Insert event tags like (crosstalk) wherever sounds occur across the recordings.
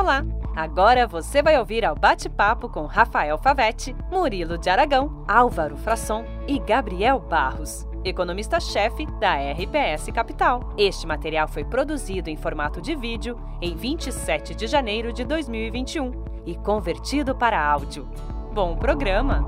Olá! Agora você vai ouvir ao bate-papo com Rafael Favetti, Murilo de Aragão, Álvaro Frasson e Gabriel Barros, economista-chefe da RPS Capital. Este material foi produzido em formato de vídeo em 27 de janeiro de 2021 e convertido para áudio. Bom programa!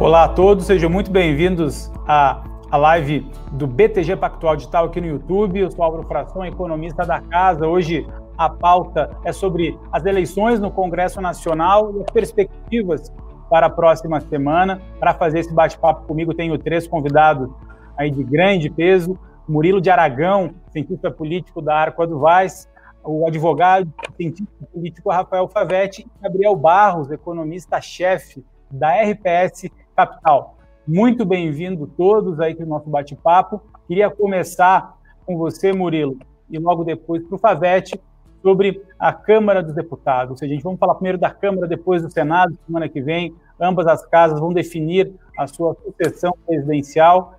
Olá a todos, sejam muito bem-vindos a a live do BTG Pactual Digital aqui no YouTube. Eu sou Álvaro Fração, economista da casa. Hoje a pauta é sobre as eleições no Congresso Nacional e as perspectivas para a próxima semana. Para fazer esse bate-papo comigo, tenho três convidados aí de grande peso. Murilo de Aragão, cientista político da Arco Vaz, o advogado, cientista político Rafael Favetti e Gabriel Barros, economista-chefe da RPS Capital. Muito bem-vindo todos aí para o nosso bate-papo. Queria começar com você, Murilo, e logo depois para o Favete, sobre a Câmara dos Deputados. Ou seja, a gente vamos falar primeiro da Câmara, depois do Senado, semana que vem. Ambas as casas vão definir a sua sucessão presidencial.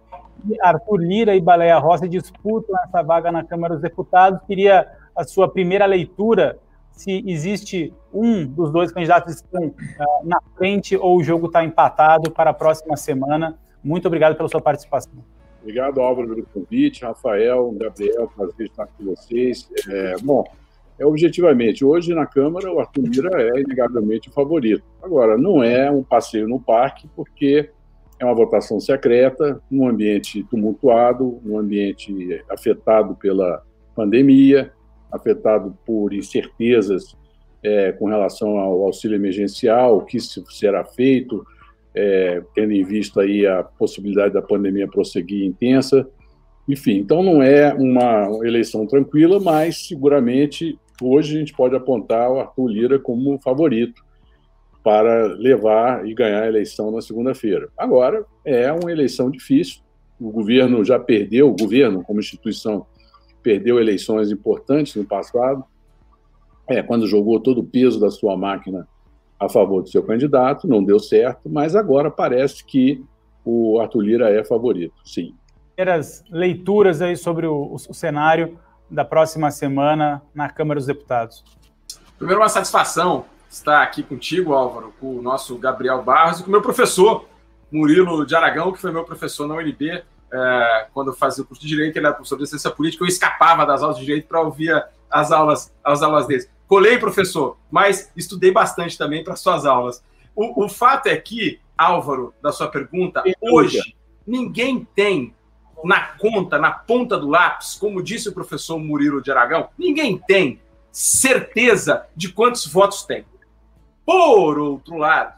E Arthur Lira e Baleia Rossi disputam essa vaga na Câmara dos Deputados. Queria a sua primeira leitura se existe um dos dois candidatos que estão uh, na frente ou o jogo está empatado para a próxima semana. Muito obrigado pela sua participação. Obrigado, Álvaro, pelo convite. Rafael, Gabriel, prazer estar com vocês. É, bom, é, objetivamente, hoje na Câmara o Arthur Lira é inegavelmente o favorito. Agora, não é um passeio no parque, porque é uma votação secreta, num ambiente tumultuado, num ambiente afetado pela pandemia, afetado por incertezas é, com relação ao auxílio emergencial, o que será feito, é, tendo em vista aí a possibilidade da pandemia prosseguir intensa. Enfim, então não é uma eleição tranquila, mas seguramente hoje a gente pode apontar o Arthur Lira como favorito para levar e ganhar a eleição na segunda-feira. Agora, é uma eleição difícil, o governo já perdeu, o governo como instituição perdeu eleições importantes no passado, é, quando jogou todo o peso da sua máquina a favor do seu candidato, não deu certo, mas agora parece que o Arthur Lira é favorito, sim. Primeiras leituras aí sobre o, o cenário da próxima semana na Câmara dos Deputados. Primeiro, uma satisfação estar aqui contigo, Álvaro, com o nosso Gabriel Barros e com o meu professor, Murilo de Aragão, que foi meu professor na UNB é, quando eu fazia o curso de Direito, ele era professor de Ciência Política, eu escapava das aulas de Direito para ouvir as aulas, as aulas dele. Colei, professor, mas estudei bastante também para suas aulas. O, o, fato é que, Álvaro, da sua pergunta, hoje ninguém tem na conta, na ponta do lápis, como disse o professor Murilo de Aragão, ninguém tem certeza de quantos votos tem. Por outro lado,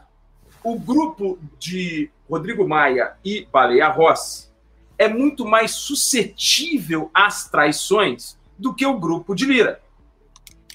o grupo de Rodrigo Maia e Baleia Rossi é muito mais suscetível às traições do que o grupo de Lira.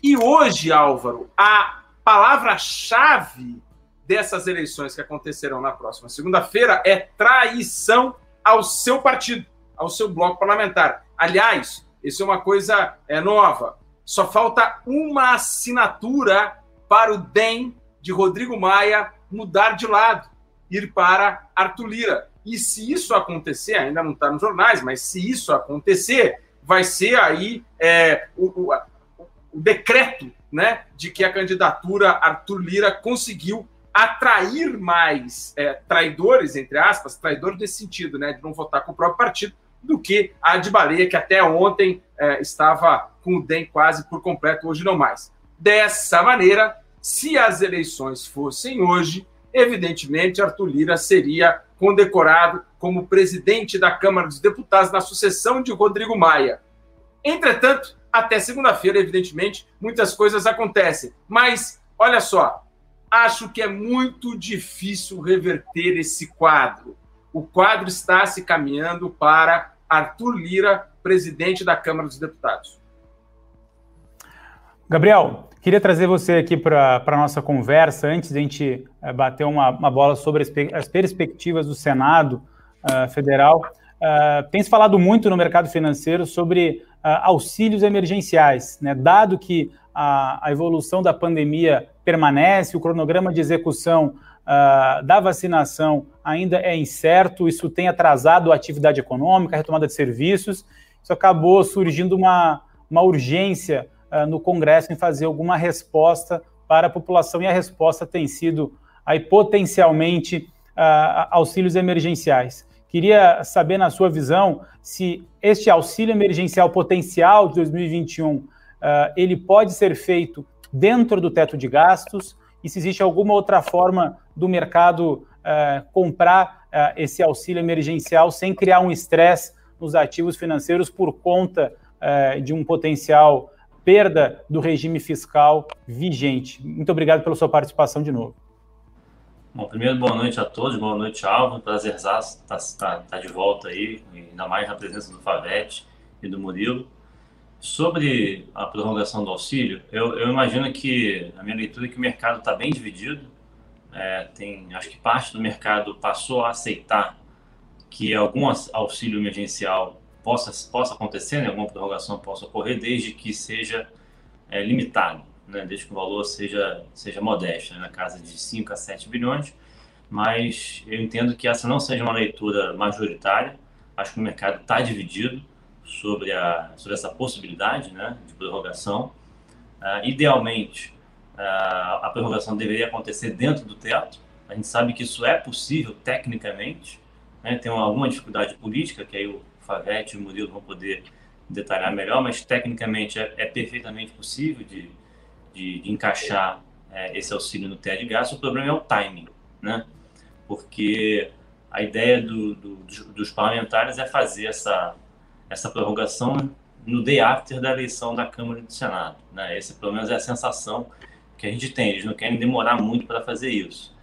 E hoje, Álvaro, a palavra-chave dessas eleições que acontecerão na próxima segunda-feira é traição ao seu partido, ao seu bloco parlamentar. Aliás, isso é uma coisa é, nova. Só falta uma assinatura para o DEM de Rodrigo Maia mudar de lado, ir para Arthur Lira. E se isso acontecer, ainda não está nos jornais, mas se isso acontecer, vai ser aí é, o, o, o, decreto né, de que a candidatura Arthur Lira conseguiu atrair mais é, traidores, entre aspas, traidores nesse sentido, né, de não votar com o próprio partido, do que a de Baleia, que até ontem é, estava com o DEM quase por completo, hoje não mais. Dessa maneira, se as eleições fossem hoje, evidentemente Arthur Lira seria condecorado como presidente da Câmara dos Deputados na sucessão de Rodrigo Maia. Entretanto, até segunda-feira, evidentemente, muitas coisas acontecem. Mas, olha só, acho que é muito difícil reverter esse quadro. O quadro está se caminhando para Arthur Lira, presidente da Câmara dos Deputados. Gabriel, queria trazer você aqui para a nossa conversa, antes de a gente é, bater uma, uma, bola sobre as, as, perspectivas do Senado uh, Federal. Uh, tem se falado muito no mercado financeiro sobre uh, auxílios emergenciais, né? dado que a, a, evolução da pandemia permanece, o cronograma de execução da vacinação ainda é incerto, isso tem atrasado a atividade econômica, a retomada de serviços, isso acabou surgindo uma uma urgência no Congresso em fazer alguma resposta para a população e a resposta tem sido aí potencialmente uh, auxílios emergenciais. Queria saber, na sua visão, se este auxílio emergencial potencial de 2021 uh, ele pode ser feito dentro do teto de gastos e se existe alguma outra forma do mercado comprar esse auxílio emergencial sem criar um estresse nos ativos financeiros por conta de um potencial perda do regime fiscal vigente. Muito obrigado pela sua participação de novo. Bom, primeiro, boa noite a todos, boa noite, Alvo. Prazer estar tá, tá, tá de volta aí, ainda mais na presença do Favete e do Murilo. Sobre a prorrogação do auxílio, eu, eu imagino que, a minha leitura é que o mercado está bem dividido. É, tem, acho que parte do mercado passou a aceitar que algum auxílio emergencial possa, possa acontecer, né, alguma prorrogação possa ocorrer, desde que seja é, limitado, né, desde que o valor seja, seja modesto, né, na casa de 5 a 7 bilhões. Mas eu entendo que essa não seja uma leitura majoritária. Acho que o mercado está dividido sobre, a, sobre essa possibilidade né, de prorrogação. Uh, idealmente, uh, a prorrogação deveria acontecer dentro do teto. A gente sabe que isso é possível tecnicamente. Né, tem alguma dificuldade política, que aí o Favete e o Murilo vão poder detalhar melhor, mas tecnicamente é, é perfeitamente possível de, de, de encaixar é, esse auxílio no teto de. O problema é o timing, né? porque a ideia do, do, dos parlamentares é fazer essa essa prorrogação no day after da eleição da Câmara e do Senado. Né? Pelo menos, é a sensação que a gente tem. Eles não querem demorar muito para fazer isso.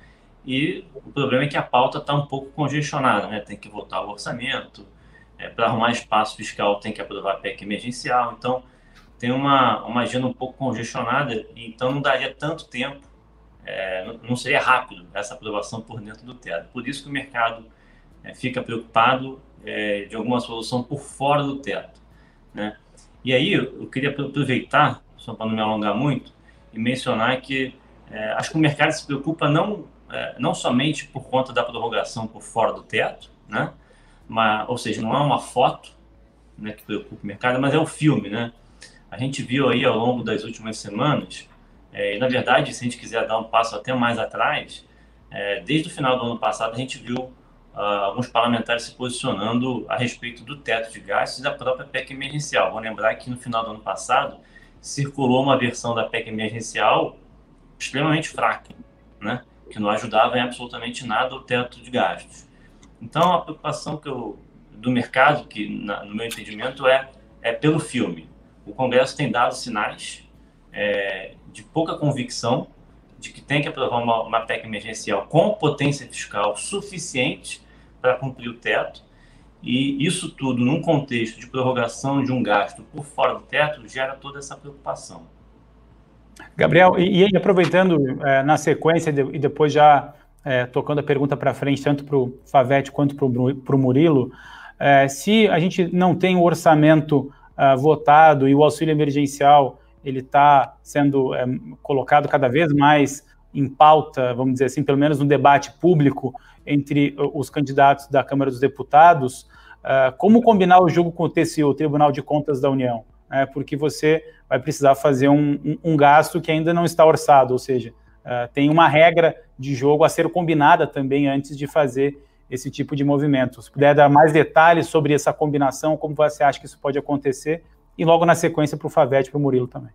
E o problema é que a pauta está um pouco congestionada, né? tem que votar o orçamento, é, para arrumar espaço fiscal tem que aprovar PEC emergencial, então tem uma, uma agenda um pouco congestionada, então não daria tanto tempo, é, não, não seria rápido essa aprovação por dentro do teto. Por isso que o mercado é, fica preocupado é, de alguma solução por fora do teto. Né? E aí eu queria aproveitar, só para não me alongar muito, e mencionar que é, acho que o mercado se preocupa não, é, não somente por conta da prorrogação por fora do teto, né? Mas, ou seja, não é uma foto né, que preocupa o mercado, mas é um filme. Né? A gente viu aí ao longo das últimas semanas, é, e na verdade, se a gente quiser dar um passo até mais atrás, é, desde o final do ano passado a gente viu uh, alguns parlamentares se posicionando a respeito do teto de gastos e da própria PEC emergencial. Vou lembrar que no final do ano passado circulou uma versão da PEC emergencial extremamente fraca, né? que não ajudava em absolutamente nada o teto de gastos. Então, a preocupação que eu, do mercado, que na, no meu entendimento é, é pelo filme. O Congresso tem dado sinais é, de pouca convicção de que tem que aprovar uma, uma PEC emergencial com potência fiscal suficiente para cumprir o teto. E isso tudo, num contexto de prorrogação de um gasto por fora do teto, gera toda essa preocupação. Gabriel, e, e aproveitando é, na sequência e depois já é, tocando a pergunta para frente, tanto para o Favete quanto para o Murilo, é, se a gente não tem o orçamento uh, votado e o auxílio emergencial ele está sendo é, colocado cada vez mais em pauta, vamos dizer assim, pelo menos no debate público entre os candidatos da Câmara dos Deputados, uh, como combinar o jogo com o TCU, o Tribunal de Contas da União? É, porque você vai precisar fazer um, um, um, gasto que ainda não está orçado, ou seja, uh, tem uma regra de jogo a ser combinada também antes de fazer esse tipo de movimento. Se puder dar mais detalhes sobre essa combinação, como você acha que isso pode acontecer, e logo na sequência para o Favete e para o Murilo também.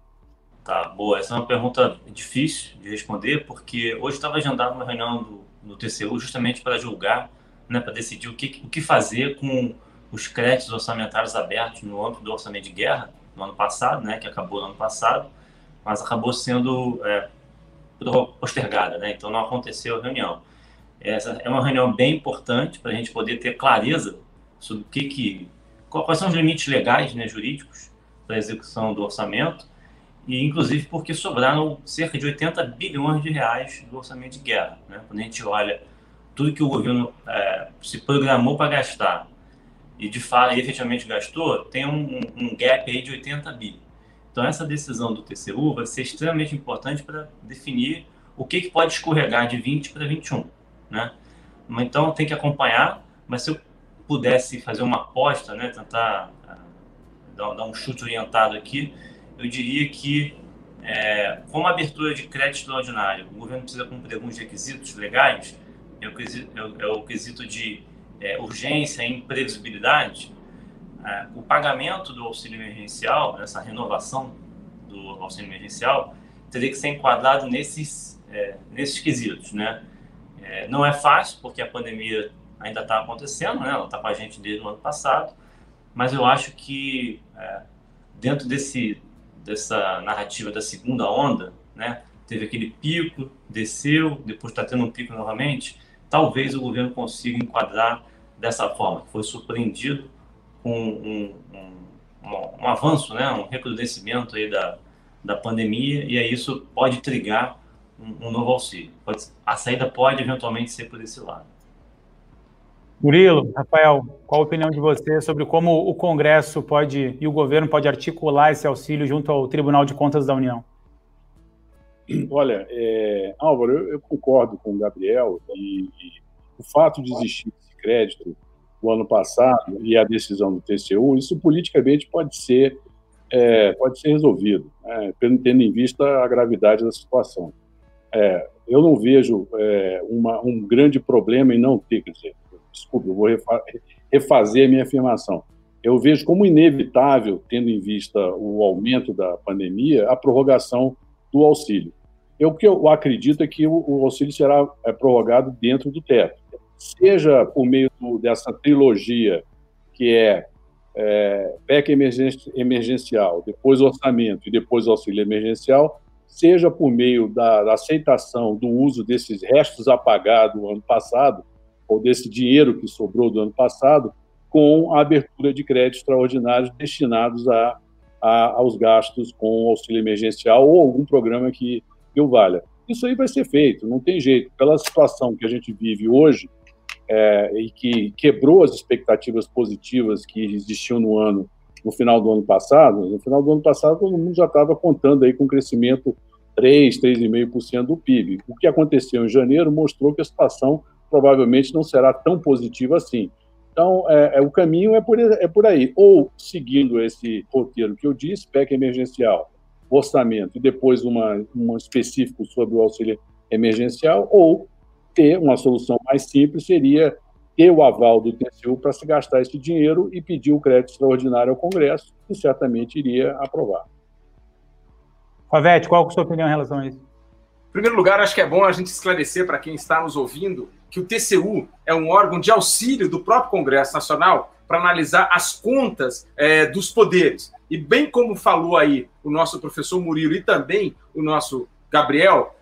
Tá, boa. Essa é uma pergunta difícil de responder, porque hoje estava agendada uma reunião do, do TCU justamente para julgar, né, para decidir o que, o que fazer com os créditos orçamentários abertos no âmbito do orçamento de guerra, no ano passado, né, que acabou no ano passado, mas acabou sendo é, postergada, né, então não aconteceu a reunião. Essa é uma reunião bem importante para a gente poder ter clareza sobre o que, que quais são os limites legais, né, jurídicos, para a execução do orçamento, e inclusive porque sobraram cerca de 80 bilhões de reais do orçamento de guerra. Né? Quando a gente olha tudo que o governo é, se programou para gastar e de fato efetivamente gastou, tem um, um, gap aí de 80 bi. Então essa decisão do TCU vai ser extremamente importante para definir o que, que pode escorregar de 20 para 21. Né? Então tem que acompanhar, mas se eu pudesse fazer uma aposta, né, tentar dar, dar um chute orientado aqui, eu diria que, é, como abertura de crédito extraordinário, o governo precisa cumprir alguns requisitos legais, é o quesito, é o, é o quesito de é, urgência e imprevisibilidade, é, o pagamento do auxílio emergencial, essa renovação do auxílio emergencial, teria que ser enquadrado nesses, é, nesses quesitos, né? É, não é fácil, porque a pandemia ainda está acontecendo, né? Ela está com a gente desde o ano passado, mas eu acho que é, dentro desse dessa narrativa da segunda onda, né? Teve aquele pico, desceu, depois está tendo um pico novamente. Talvez o governo consiga enquadrar dessa forma. Foi surpreendido com um, um, um, um avanço, né? Um recrudescimento aí da, da pandemia e aí isso pode trigar um, um novo auxílio. Pode, a saída pode eventualmente ser por esse lado. Murilo, Rafael, qual a opinião de você sobre como o Congresso pode e o governo pode articular esse auxílio junto ao Tribunal de Contas da União? Olha, é, Álvaro, eu, eu, concordo com o Gabriel e, e, o fato de existir esse crédito ano passado e a decisão do TCU, isso politicamente pode ser é, pode ser resolvido, né, tendo em vista a gravidade da situação. É, eu não vejo é, uma, um grande problema em não ter, quer dizer, desculpe, eu vou refazer a minha afirmação. Eu vejo como inevitável, tendo em vista o aumento da pandemia, a prorrogação do auxílio. Eu, o que eu acredito é que o, o auxílio será é, prorrogado dentro do teto, seja por meio do, dessa trilogia que é, é PEC emergencial, depois orçamento e depois auxílio emergencial, seja por meio da, da aceitação do uso desses restos apagados do ano passado, ou desse dinheiro que sobrou do ano passado, com a abertura de créditos extraordinários destinados a, a, aos gastos com auxílio emergencial ou algum programa que, que o valha. Isso aí vai ser feito, não tem jeito. Pela situação que a gente vive hoje, é, e que quebrou as expectativas positivas que existiam no ano, no final do ano passado, no final do ano passado todo mundo já estava contando aí com crescimento 3, 3,5% do PIB. O que aconteceu em janeiro mostrou que a situação provavelmente não será tão positiva assim. Então, é, é, o caminho é por, é por aí. Ou seguindo esse roteiro que eu disse, PEC emergencial, orçamento, e depois uma, um específico sobre o auxílio emergencial, ou ter uma solução mais simples seria ter o aval do TCU para se gastar esse dinheiro e pedir o crédito extraordinário ao Congresso, que certamente iria aprovar. Favete, qual é a sua opinião em relação a isso? Em primeiro lugar, acho que é bom a gente esclarecer para quem está nos ouvindo que o TCU é um órgão de auxílio do próprio Congresso Nacional para analisar as contas é, dos poderes. E bem como falou aí o nosso professor Murilo e também o nosso Gabriel,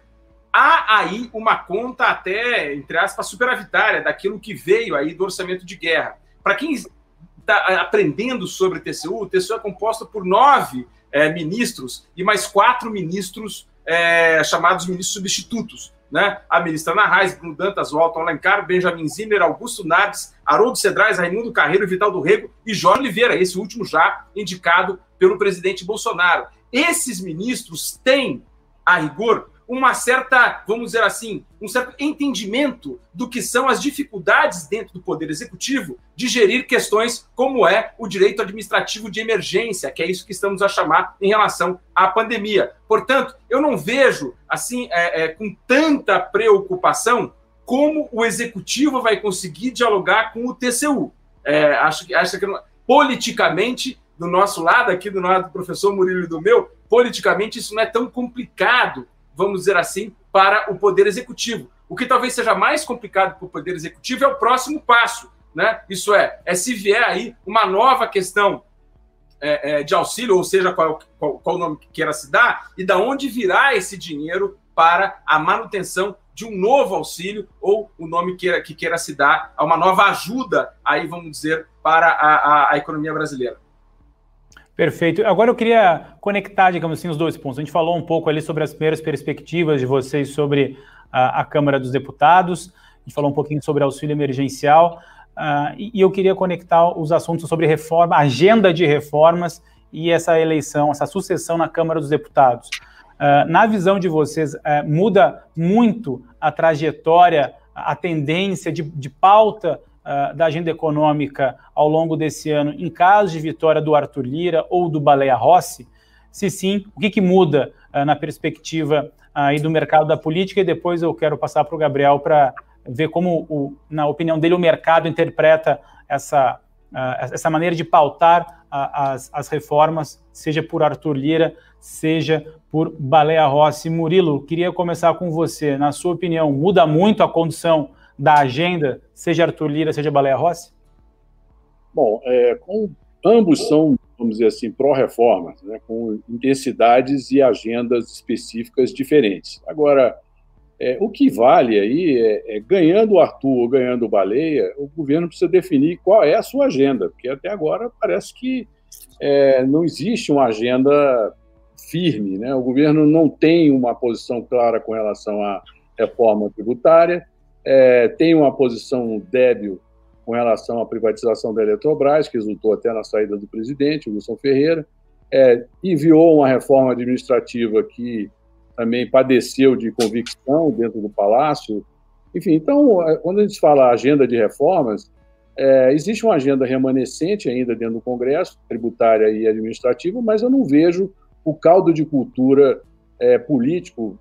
há aí uma conta até, entre aspas, superavitária daquilo que veio aí do orçamento de guerra. Para quem está aprendendo sobre TCU, o TCU é composto por nove é, ministros e mais quatro ministros é, chamados ministros substitutos né? A ministra Ana Reis, Bruno Dantas, Walton Alencar, Benjamin Zimmer, Augusto Naves, Haroldo Cedrais, Raimundo Carreiro, Vital do Rego e Jorge Oliveira, esse último já indicado pelo presidente Bolsonaro. Esses ministros têm, a rigor, uma certa, vamos dizer assim, um certo entendimento do que são as dificuldades dentro do Poder Executivo de gerir questões como é o direito administrativo de emergência, que é isso que estamos a chamar em relação à pandemia. Portanto, eu não vejo, assim, é, é, com tanta preocupação como o Executivo vai conseguir dialogar com o TCU. É, acho acho que politicamente, do nosso lado, aqui do lado do professor Murilo e do meu, politicamente isso não é tão complicado vamos dizer assim, para o Poder Executivo. O que talvez seja mais complicado para o Poder Executivo é o próximo passo. Né? Isso é, é se vier aí uma nova questão é, é, de auxílio, ou seja, qual, qual, qual nome que queira se dar, e da onde virá esse dinheiro para a manutenção de um novo auxílio, ou o nome que, que queira se dar a uma nova ajuda, aí vamos dizer, para a, a, a economia brasileira. Perfeito. Agora eu queria conectar, digamos assim, os dois pontos. A gente falou um pouco ali sobre as primeiras perspectivas de vocês sobre a, a Câmara dos Deputados, a gente falou um pouquinho sobre auxílio emergencial, uh, e, e, eu queria conectar os assuntos sobre reforma, agenda de reformas e essa eleição, essa sucessão na Câmara dos Deputados. Uh, na visão de vocês, uh, muda muito a trajetória, a tendência de, de pauta uh, da agenda econômica ao longo desse ano, em caso de vitória do Arthur Lira ou do Baleia Rossi? Se sim, o que, que muda uh, na perspectiva aí do mercado da política? E depois eu quero passar para o Gabriel para ver como, o, na opinião dele, o mercado interpreta essa, essa maneira de pautar as, as reformas, seja por Arthur Lira, seja por Baleia Rossi. Murilo, queria começar com você. Na sua opinião, muda muito a condição da agenda, seja Arthur Lira, seja Baleia Rossi? Bom, é, com, ambos são, vamos dizer assim, pró-reformas, né, com intensidades e agendas específicas diferentes. Agora, é, o que vale aí é, é, ganhando o Arthur ou ganhando o Baleia, o governo precisa definir qual é a sua agenda, porque até agora parece que é, não existe uma agenda firme. Né? O governo não tem uma posição clara com relação à reforma tributária, é, tem uma posição débil com relação à privatização da Eletrobras, que resultou até na saída do presidente, Wilson Ferreira, é, enviou uma reforma administrativa que também padeceu de convicção dentro do Palácio. Enfim, então, é, quando a gente fala agenda de reformas, é, existe uma agenda remanescente ainda dentro do Congresso, tributária e administrativa, mas eu não vejo o caldo de cultura é, político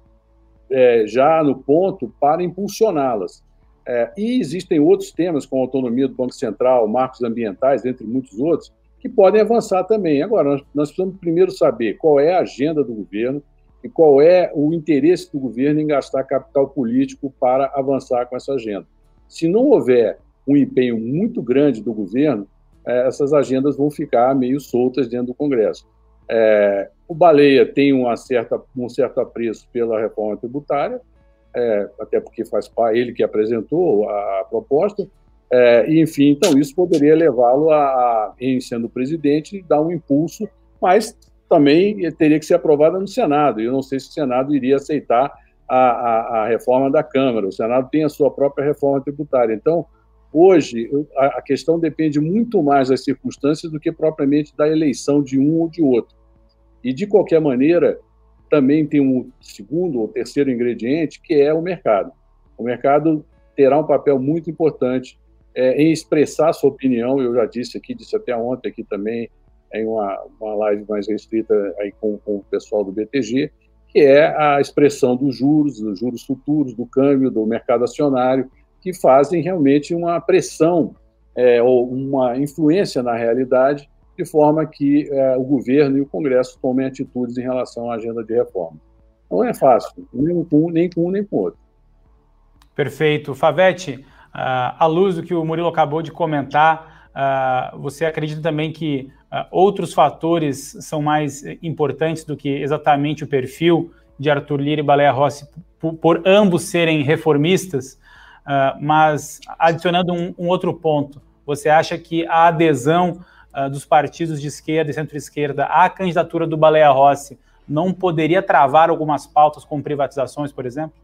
é, já no ponto para impulsioná-las. É, e existem outros temas, como autonomia do Banco Central, marcos ambientais, entre muitos outros, que podem avançar também. Agora, nós, nós precisamos primeiro saber qual é a agenda do governo, e qual é o interesse do governo em gastar capital político para avançar com essa agenda. Se não houver um empenho muito grande do governo, é, essas agendas vão ficar meio soltas dentro do Congresso. É, o Baleia tem uma certa, um certo apreço pela reforma tributária, é, até porque faz ele que apresentou a, proposta, é, e, enfim, então isso poderia levá-lo a, em sendo presidente, dar um impulso, mas também teria que ser aprovada no Senado. Eu não sei se o Senado iria aceitar a, a, a, reforma da Câmara. O Senado tem a sua própria reforma tributária. Então, hoje, a, questão depende muito mais das circunstâncias do que propriamente da eleição de um ou de outro. E, de qualquer maneira, também tem um segundo ou terceiro ingrediente, que é o mercado. O mercado terá um papel muito importante é, em expressar sua opinião. Eu já disse aqui, disse até ontem aqui também, em uma, uma live mais restrita aí com, com o pessoal do BTG, que é a expressão dos juros, dos juros futuros, do câmbio, do mercado acionário, que fazem realmente uma pressão é, ou uma influência na realidade, de forma que é, o governo e o Congresso tomem atitudes em relação à agenda de reforma. Não é fácil, nem com um, nem com um, nem com outro. Perfeito. Favete, à luz do que o Murilo acabou de comentar, você acredita também que Uh, outros fatores são mais importantes do que exatamente o perfil de Arthur Lira e Baleia Rossi, por ambos serem reformistas, uh, mas adicionando um, um, outro ponto, você acha que a adesão uh, dos partidos de esquerda e centro-esquerda à candidatura do Baleia Rossi não poderia travar algumas pautas como privatizações, por exemplo?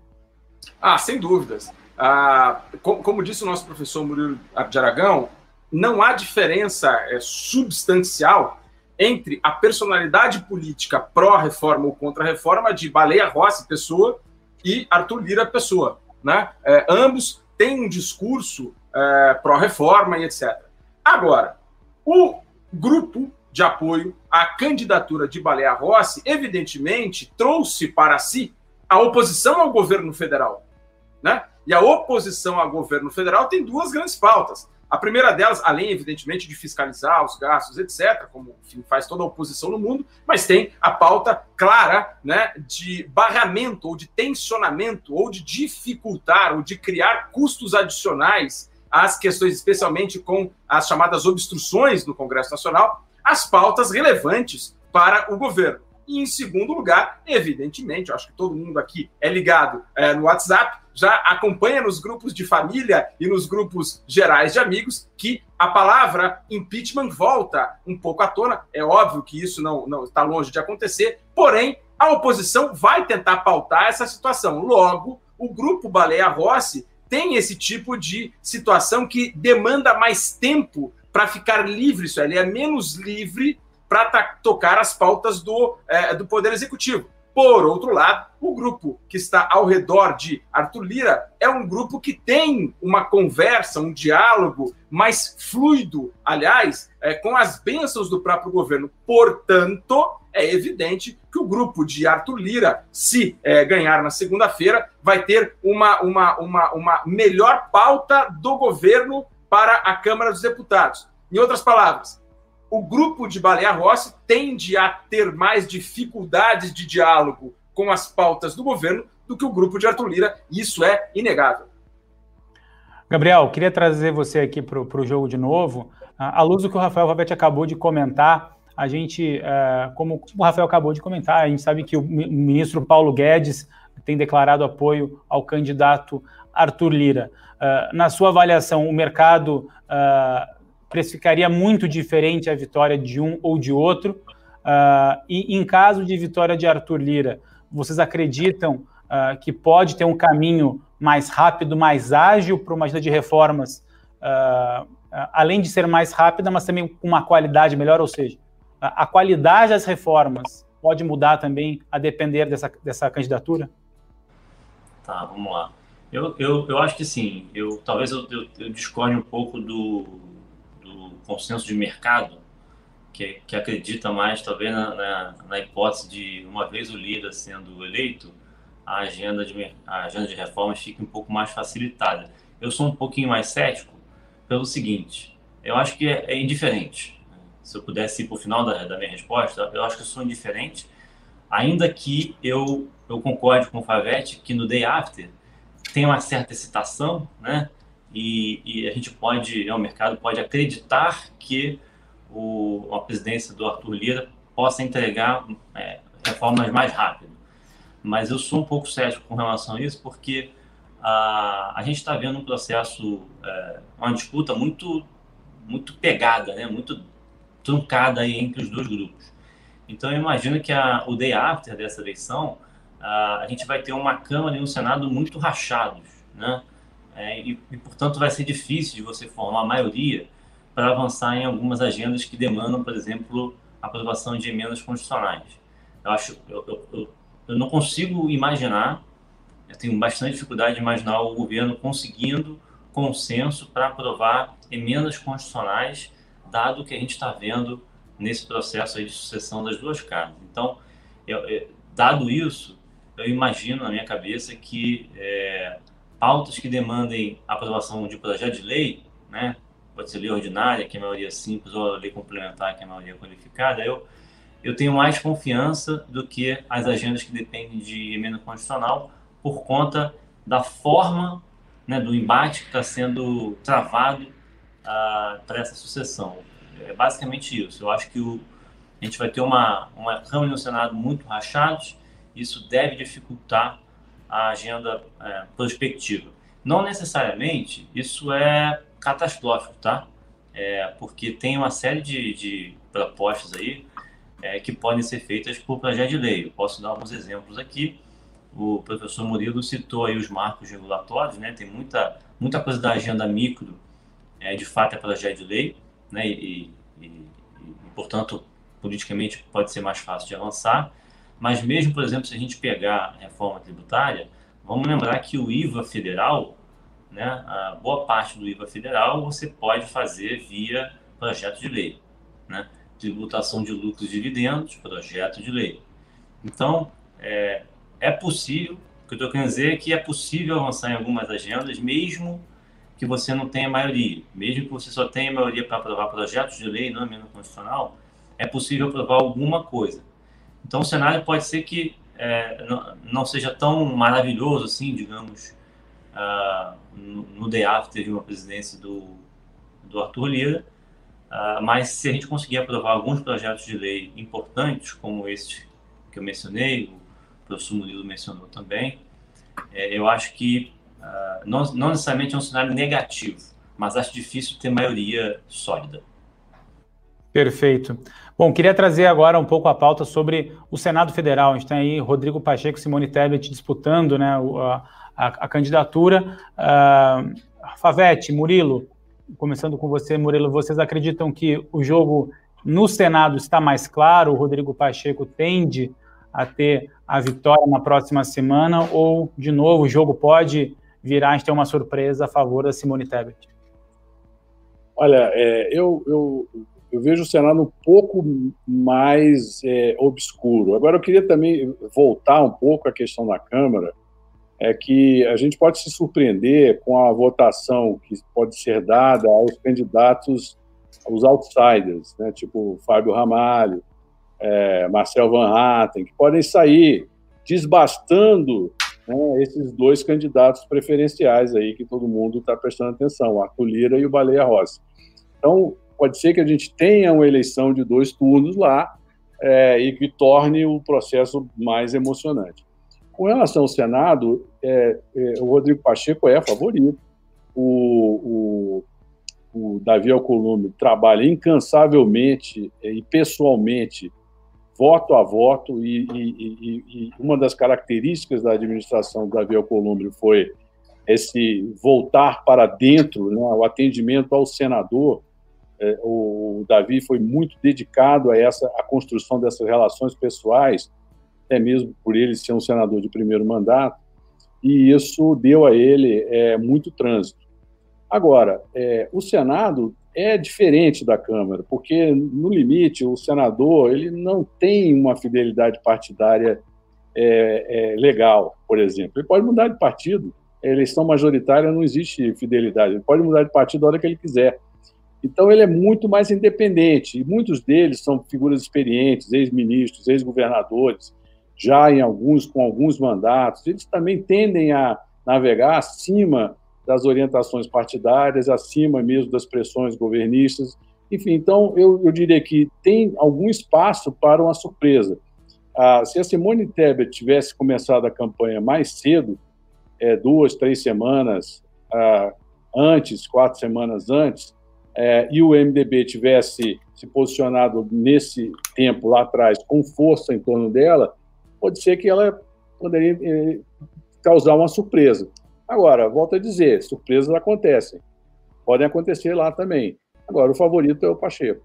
Ah, sem dúvidas. Ah, como, como, disse o nosso professor Murilo de Aragão, não há diferença é, substancial entre a personalidade política pró-reforma ou contra-reforma de Baleia Rossi, pessoa, e Arthur Lira, pessoa. Né? É, ambos têm um discurso é, pró-reforma e etc. Agora, o grupo de apoio à candidatura de Baleia Rossi, evidentemente, trouxe para si a oposição ao governo federal. Né? E a oposição ao governo federal tem duas grandes pautas. A primeira delas, além, evidentemente, de fiscalizar os gastos, etc., como enfim, faz toda a oposição no mundo, mas tem a pauta clara né, de barramento, ou de tensionamento, ou de dificultar, ou de criar custos adicionais às questões, especialmente com as chamadas obstruções no Congresso Nacional, as pautas relevantes para o governo. E, em segundo lugar, evidentemente, acho que todo mundo aqui é ligado é, no WhatsApp, já acompanha nos grupos de família e nos grupos gerais de amigos que a palavra impeachment volta um pouco à tona. É óbvio que isso não, não está longe de acontecer, porém, a oposição vai tentar pautar essa situação. Logo, o grupo Baleia Rossi tem esse tipo de situação que demanda mais tempo para ficar livre. Isso ele é menos livre para tocar as pautas do, é, do Poder Executivo. Por outro lado, o grupo que está ao redor de Arthur Lira é um grupo que tem uma conversa, um diálogo mais fluido, aliás, é, com as bênçãos do próprio governo. Portanto, é evidente que o grupo de Arthur Lira, se é, ganhar na segunda-feira, vai ter uma, uma, uma, uma melhor pauta do governo para a Câmara dos Deputados. Em outras palavras, o grupo de Baleia Rossi tende a ter mais dificuldades de diálogo com as pautas do governo do que o grupo de Arthur Lira, isso é inegável. Gabriel, queria trazer você aqui para o jogo de novo. À luz do que o Rafael Roberto acabou de comentar, a gente, é, como o Rafael acabou de comentar, a gente sabe que o ministro Paulo Guedes tem declarado apoio ao candidato Arthur Lira. É, na sua avaliação, o mercado é, precificaria muito diferente a vitória de um ou de outro. Uh, e em caso de vitória de Arthur Lira, vocês acreditam uh, que pode ter um caminho mais rápido, mais ágil para uma agenda de reformas, uh, além de ser mais rápida, mas também com uma qualidade melhor? Ou seja, a qualidade das reformas pode mudar também a depender dessa, dessa candidatura? Tá, vamos lá. Eu, eu, eu acho que sim. Eu, talvez eu, eu, eu discorde um pouco do, consenso de mercado, que, que acredita mais, talvez, na, na, na, hipótese de, uma vez o líder sendo eleito, a agenda de, a agenda de reformas fique um pouco mais facilitada. Eu sou um pouquinho mais cético pelo seguinte: eu acho que é, é indiferente. Se eu pudesse ir para o final da, da minha resposta, eu acho que eu sou indiferente, ainda que eu, eu concorde com o Favete que no day after tem uma certa excitação, né? E, e a gente pode, né, o mercado pode acreditar que o, a presidência do Arthur Lira possa entregar é, reformas mais rápido. Mas eu sou um pouco cético com relação a isso, porque a, a gente está vendo um processo, é, uma disputa muito, muito pegada, né? muito truncada aí entre os dois grupos. Então, eu imagino que a, o day after dessa eleição, a, a gente vai ter uma Câmara e um Senado muito rachados, né? É, e, e, portanto, vai ser difícil de você formar a maioria para avançar em algumas agendas que demandam, por exemplo, aprovação de emendas constitucionais. Eu acho, eu, eu, eu não consigo imaginar, eu tenho bastante dificuldade de imaginar o governo conseguindo consenso para aprovar emendas constitucionais, dado que a gente está vendo nesse processo de sucessão das duas casas. Então, eu, eu, dado isso, eu imagino na minha cabeça que é, pautas que demandem aprovação de projeto de lei, né? Pode ser lei ordinária, que é a maioria simples, ou lei complementar, que é a maioria qualificada. Eu, eu tenho mais confiança do que as agendas que dependem de emenda constitucional por conta da forma né, do embate que está sendo travado uh, para essa sucessão. É basicamente isso. Eu acho que o, a gente vai ter uma, uma Câmara e um Senado muito rachados. Isso deve dificultar a agenda é, prospectiva. Não necessariamente isso é catastrófico, tá? É, porque tem uma série de, de propostas aí é, que podem ser feitas por projeto de lei. Eu posso dar alguns exemplos aqui. O professor Murilo citou aí os marcos regulatórios, né? Tem muita, muita coisa da agenda micro, é, de fato é projeto de lei, né? E, e, e, portanto, politicamente pode ser mais fácil de avançar. Mas mesmo, por exemplo, se a gente pegar a reforma tributária, vamos lembrar que o IVA federal, né, a boa parte do IVA federal você pode fazer via projeto de lei, né? Tributação de lucros e dividendos, projeto de lei. Então, é, é possível, o que eu estou querendo dizer é que é possível avançar em algumas agendas, mesmo que você não tenha maioria, mesmo que você só tenha maioria para aprovar projetos de lei, não emenda constitucional, é possível aprovar alguma coisa. Então, o cenário pode ser que é, não, não, seja tão maravilhoso assim, digamos, uh, no, no day after de uma presidência do, do Arthur Lira, uh, mas se a gente conseguir aprovar alguns projetos de lei importantes, como este que eu mencionei, o professor Murilo mencionou também, é, eu acho que uh, não, não necessariamente é um cenário negativo, mas acho difícil ter maioria sólida. Perfeito. Bom, queria trazer agora um pouco a pauta sobre o Senado Federal. A gente tem aí Rodrigo Pacheco e Simone Tebet disputando né, a, a, a candidatura. Uh, Favete, Murilo, começando com você, Murilo, vocês acreditam que o jogo no Senado está mais claro? O Rodrigo Pacheco tende a, ter a vitória na próxima semana ou, de novo, o jogo pode virar gente ter uma surpresa a favor da Simone Tebet? Olha, é, eu, eu, eu, vejo o Senado um pouco mais é, obscuro. Agora, eu queria também voltar um pouco à questão da Câmara, é que a gente pode se surpreender com a votação que pode ser dada aos candidatos, os outsiders, né, tipo Fábio Ramalho, é, Marcel Van Hatten, que podem sair desbastando né, esses dois candidatos preferenciais aí que todo mundo está prestando atenção, o Arthur Lira e o Baleia Rossi. Então, pode ser que a gente tenha uma eleição de dois turnos lá é, e que torne o processo mais emocionante. Com relação ao Senado, é, é, o Rodrigo Pacheco é favorito. O, o, o Davi Alcolumbre trabalha incansavelmente e pessoalmente, voto a voto, e, e, e, uma das características da administração do Davi Alcolumbre foi esse voltar para dentro, né, o atendimento ao senador, é, o Davi foi muito dedicado a essa a construção dessas relações pessoais, até mesmo por ele ser um senador de primeiro mandato, e isso deu a ele é, muito trânsito. Agora, é, o Senado é diferente da Câmara, porque no limite o senador ele não tem uma fidelidade partidária é, é legal, por exemplo. Ele pode mudar de partido. A eleição majoritária não existe fidelidade. Ele pode mudar de partido a hora que ele quiser. Então, ele é muito mais independente, e muitos deles são figuras experientes, ex-ministros, ex-governadores, já em alguns, com alguns mandatos. Eles também tendem a navegar acima das orientações partidárias, acima mesmo das pressões governistas. Enfim, então, eu, eu diria que tem algum espaço para uma surpresa. Ah, se a Simone Tebet tivesse começado a campanha mais cedo, é, duas, três semanas ah, antes, quatro semanas antes, é, e o MDB tivesse se posicionado nesse tempo lá atrás com força em torno dela, pode ser que ela poderia eh, causar uma surpresa. Agora, volto a dizer, surpresas acontecem. Podem acontecer lá também. Agora, o favorito é o Pacheco.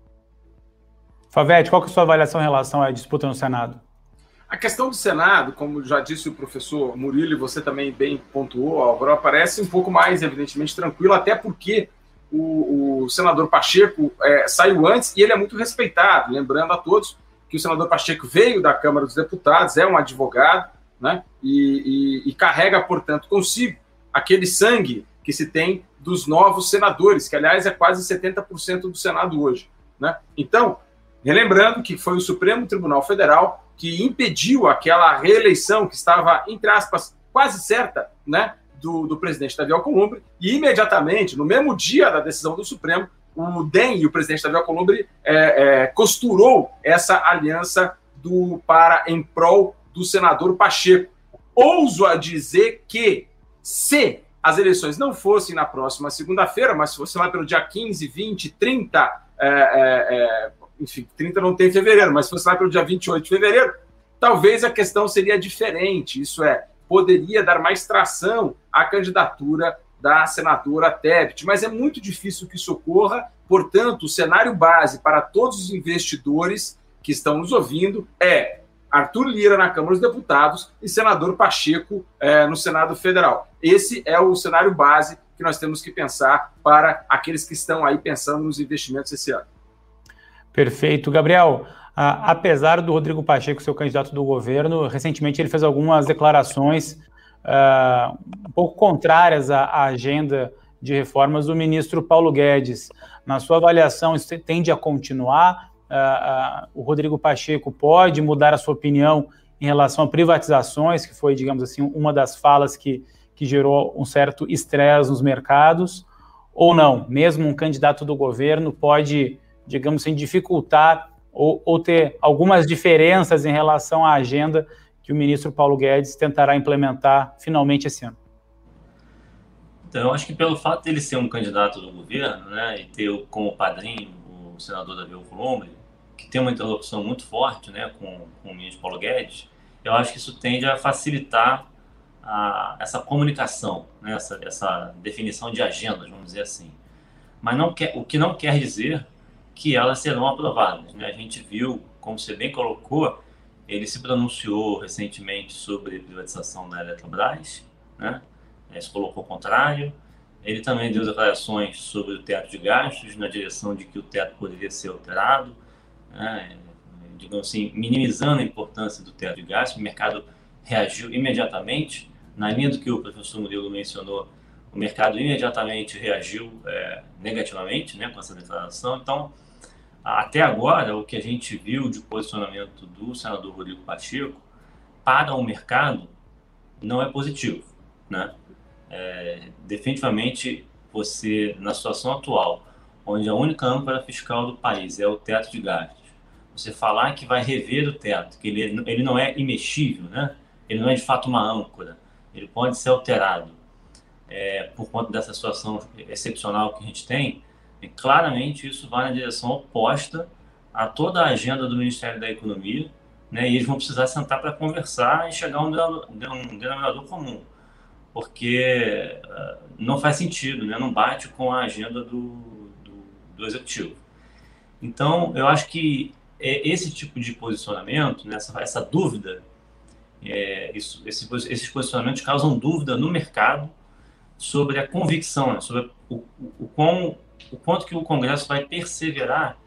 Favete, qual que é a sua avaliação em relação à disputa no Senado? A questão do Senado, como já disse o professor Murilo e você também bem pontuou, Álvaro, parece um pouco mais, evidentemente, tranquilo, até porque o, o senador Pacheco é, saiu antes e ele é muito respeitado. Lembrando a todos que o senador Pacheco veio da Câmara dos Deputados, é um advogado, né? E, e, e carrega, portanto, consigo aquele sangue que se tem dos novos senadores, que aliás é quase 70% do Senado hoje. Né? Então, relembrando que foi o Supremo Tribunal Federal que impediu aquela reeleição que estava, entre aspas, quase certa, né, do, do presidente Davi Alcolumbre, e imediatamente, no mesmo dia da decisão do Supremo, o DEM e o presidente Davi Alcolumbre é, é, costurou essa aliança do para em prol do senador Pacheco. Ouso a dizer que, se as eleições não fossem na próxima segunda-feira, mas se fosse lá pelo dia 15, 20, 30, é, enfim, 30 não tem fevereiro, mas se fosse lá pelo dia 28 de fevereiro, talvez a questão seria diferente. Isso é, poderia dar mais tração à candidatura da senadora Tebet, mas é muito difícil que isso ocorra. Portanto, o cenário base para todos os investidores que estão nos ouvindo é Arthur Lira na Câmara dos Deputados e senador Pacheco é, no Senado Federal. Esse é o cenário base que nós temos que pensar para aqueles que estão aí pensando nos investimentos esse ano. Perfeito. Gabriel, apesar do Rodrigo Pacheco ser o candidato do governo, recentemente ele fez algumas declarações uh, um pouco contrárias à, à, agenda de reformas do ministro Paulo Guedes. Na sua avaliação, isso tende a continuar? Uh, uh, o Rodrigo Pacheco pode mudar a sua opinião em relação a privatizações, que foi, digamos assim, uma das falas que, que gerou um certo estresse nos mercados, ou não? Mesmo um candidato do governo pode digamos assim, dificultar ou, ou ter algumas diferenças em relação à agenda que o ministro Paulo Guedes tentará implementar finalmente esse ano? Então, eu acho que pelo fato dele ser um candidato do governo, né, e ter como padrinho o senador Davi Alcolumbre, que tem uma interlocução muito forte, né, com, com o ministro Paulo Guedes, eu acho que isso tende a facilitar a, essa comunicação, né, essa, essa definição de agendas, vamos dizer assim. Mas não quer, o que não quer dizer que elas serão aprovadas. Né? A gente viu, como você bem colocou, ele se pronunciou recentemente sobre privatização da Eletrobras, né? É, se colocou contrário. Ele também deu declarações sobre o teto de gastos, na direção de que o teto poderia ser alterado, né? digamos assim, minimizando a importância do teto de gastos. O mercado reagiu imediatamente, na linha do que o professor Murilo mencionou, o mercado imediatamente reagiu é, negativamente né, com essa declaração. Então, até agora, o que a gente viu de posicionamento do senador Rodrigo Pacheco para o mercado não é positivo. Né? É, definitivamente, você, na situação atual, onde a única âncora fiscal do país é o teto de gastos, você falar que vai rever o teto, que ele, ele não é imexível, né? ele não é de fato uma âncora, ele pode ser alterado é, por conta dessa situação excepcional que a gente tem, e claramente isso vai na direção oposta a toda a agenda do Ministério da Economia, né? e eles vão precisar sentar para conversar e chegar a um denominador comum, porque uh, não faz sentido, né? não bate com a agenda do, do, do Executivo. Então, eu acho que é esse tipo de posicionamento, né? essa, essa dúvida, é, isso, esse, esses posicionamentos causam dúvida no mercado, sobre a convicção, né, sobre o, o, o, quão, o quanto que o Congresso vai perseverar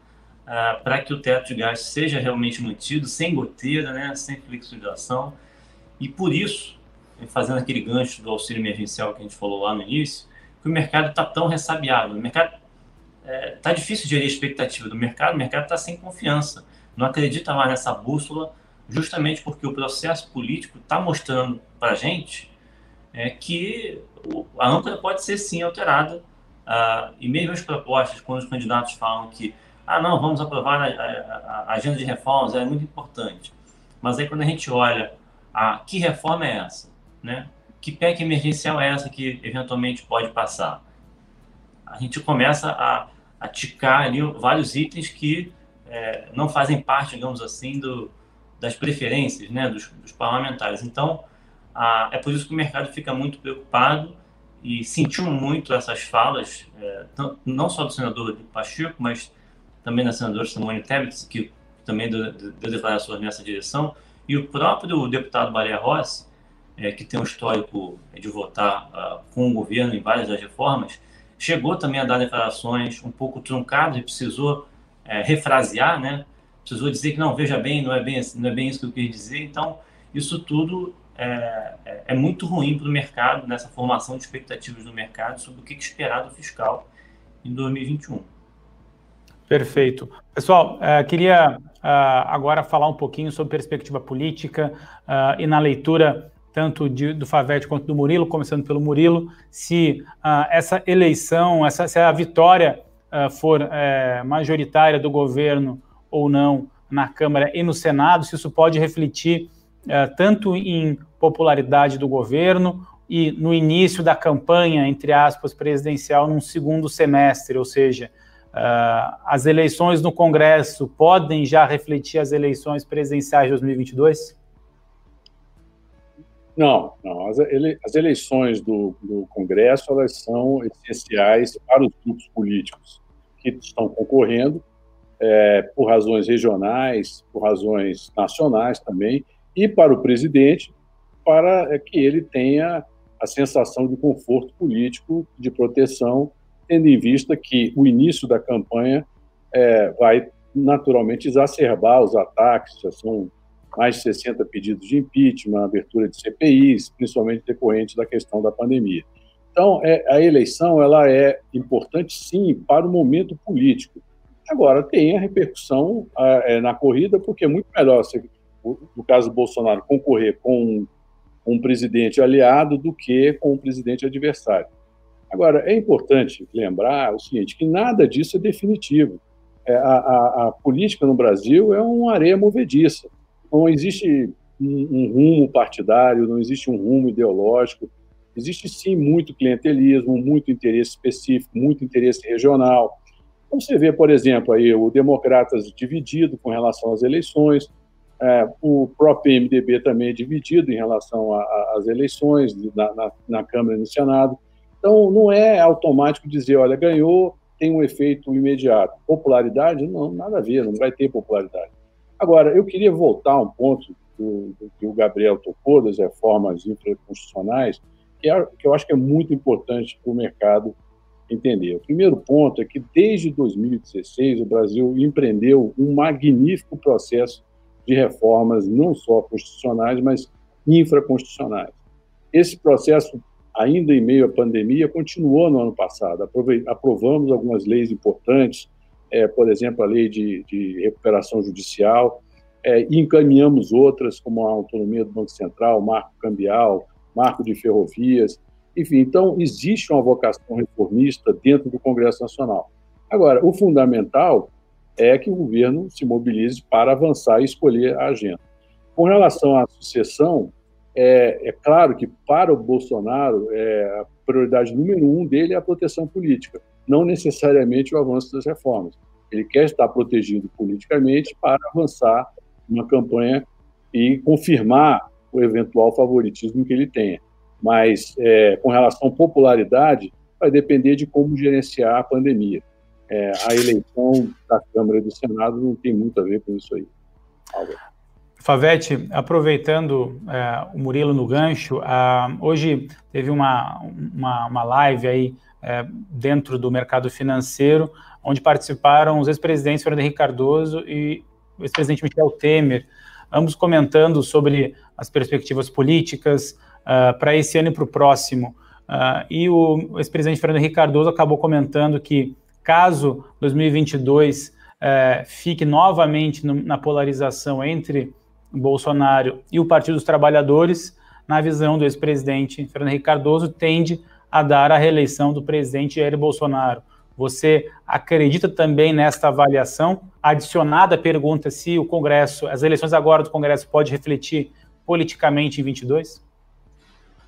ah, para que o teto de gastos seja realmente mantido, sem goteira, né, sem flexibilização. E por isso, fazendo aquele gancho do auxílio emergencial que a gente falou lá no início, que o mercado está tão ressabiado. O mercado está é, tá difícil de gerir a expectativa do mercado, o mercado está sem confiança, não acredita mais nessa bússola, justamente porque o processo político está mostrando para a gente é, que a âncora pode ser sim alterada. Uh, e mesmo as propostas, quando os candidatos falam que, ah, não, vamos aprovar a, a, a agenda de reformas, é muito importante. Mas aí quando a gente olha, a, que reforma é essa? Né? Que PEC emergencial é essa que eventualmente pode passar? A gente começa a, a ticar ali vários itens que é, não fazem parte, digamos assim, do, das preferências né, dos, dos parlamentares. Então, ah, é por isso que o mercado fica muito preocupado e sentiu muito essas falas, é, não só do senador Pacheco, mas também da senadora Simone Tebet, que também deu, deu declarações nessa direção, e o próprio deputado Baleia Rossi, é, que tem um histórico de votar uh, com o governo em várias das reformas, chegou também a dar declarações um pouco truncadas e precisou é, refrasear, né? precisou dizer que não, veja bem, não é bem, não é bem isso que eu quis dizer. Então, isso tudo é, é, é muito ruim para o mercado, nessa formação de expectativas do mercado sobre o que esperar do fiscal em 2021. Perfeito. Pessoal, uh, queria uh, agora falar um pouquinho sobre perspectiva política e na leitura tanto de, do Favete quanto do Murilo, começando pelo Murilo, se essa eleição, essa, se a vitória for majoritária do governo ou não na Câmara e no Senado, se isso pode refletir tanto em popularidade do governo e no início da campanha, entre aspas, presidencial, num segundo semestre, ou seja, uh, as eleições no Congresso podem já refletir as eleições presidenciais de 2022? Não, não. As, ele, as eleições do, do, Congresso elas são essenciais para os grupos políticos que estão concorrendo é, por razões regionais, por razões nacionais também, e para o presidente, para é, que ele tenha a sensação de conforto político, de proteção, tendo em vista que o início da campanha é, vai naturalmente exacerbar os ataques, já são mais de 60 pedidos de impeachment, abertura de CPIs, principalmente decorrente da questão da pandemia. Então, é, a eleição ela é importante, sim, para o momento político. Agora, tem a repercussão é, na corrida, porque é muito melhor, você, no caso do Bolsonaro, concorrer com um presidente aliado do que com um presidente adversário. Agora, é importante lembrar o seguinte, que nada disso é definitivo. É, a, a, a, política no Brasil é uma areia movediça. Não existe um, um, rumo partidário, não existe um rumo ideológico. Existe, sim, muito clientelismo, muito interesse específico, muito interesse regional. Então, você vê, por exemplo, aí, o Democratas dividido com relação às eleições, é, o próprio MDB também é dividido em relação às eleições na, na, na, Câmara e no Senado. Então, não é automático dizer, olha, ganhou, tem um efeito imediato. Popularidade? Não, nada a ver, não vai ter popularidade. Agora, eu queria voltar a um ponto do, do que o Gabriel tocou, das reformas infraconstitucionais, que, é, que eu acho que é muito importante para o mercado entender. O primeiro ponto é que, desde 2016, o Brasil empreendeu um magnífico processo de reformas, não só constitucionais, mas infraconstitucionais. Esse processo, ainda em meio à pandemia, continuou no ano passado. Aprovamos algumas leis importantes, é, por exemplo, a lei de, de recuperação judicial, é, e encaminhamos outras, como a autonomia do Banco Central, marco cambial, marco de ferrovias, enfim, então existe uma vocação reformista dentro do Congresso Nacional. Agora, o fundamental é que o governo se mobilize para avançar e escolher a agenda. Com relação à sucessão, é, é claro que para o Bolsonaro é, a prioridade número um dele é a proteção política, não necessariamente o avanço das reformas. Ele quer estar protegido politicamente para avançar uma campanha e confirmar o eventual favoritismo que ele tenha mas é, com relação à popularidade, vai depender de como gerenciar a pandemia. É, a eleição da Câmara e do Senado não tem muito a ver com isso aí. Favete, aproveitando é, o Murilo no gancho, hoje teve uma, uma, uma live aí é, dentro do mercado financeiro, onde participaram os ex-presidentes Fernando Henrique Cardoso e o ex-presidente Michel Temer, ambos comentando sobre as perspectivas políticas, uh, para esse ano e para o próximo. Uh, e o ex-presidente Fernando Henrique Cardoso acabou comentando que, caso 2022 uh, eh, fique novamente no, na polarização entre Bolsonaro e o Partido dos Trabalhadores, na visão do ex-presidente Fernando Henrique Cardoso, tende a dar a reeleição do presidente Jair Bolsonaro. Você acredita também nesta avaliação? Adicionada pergunta se o Congresso, as eleições agora do Congresso pode refletir politicamente em 22?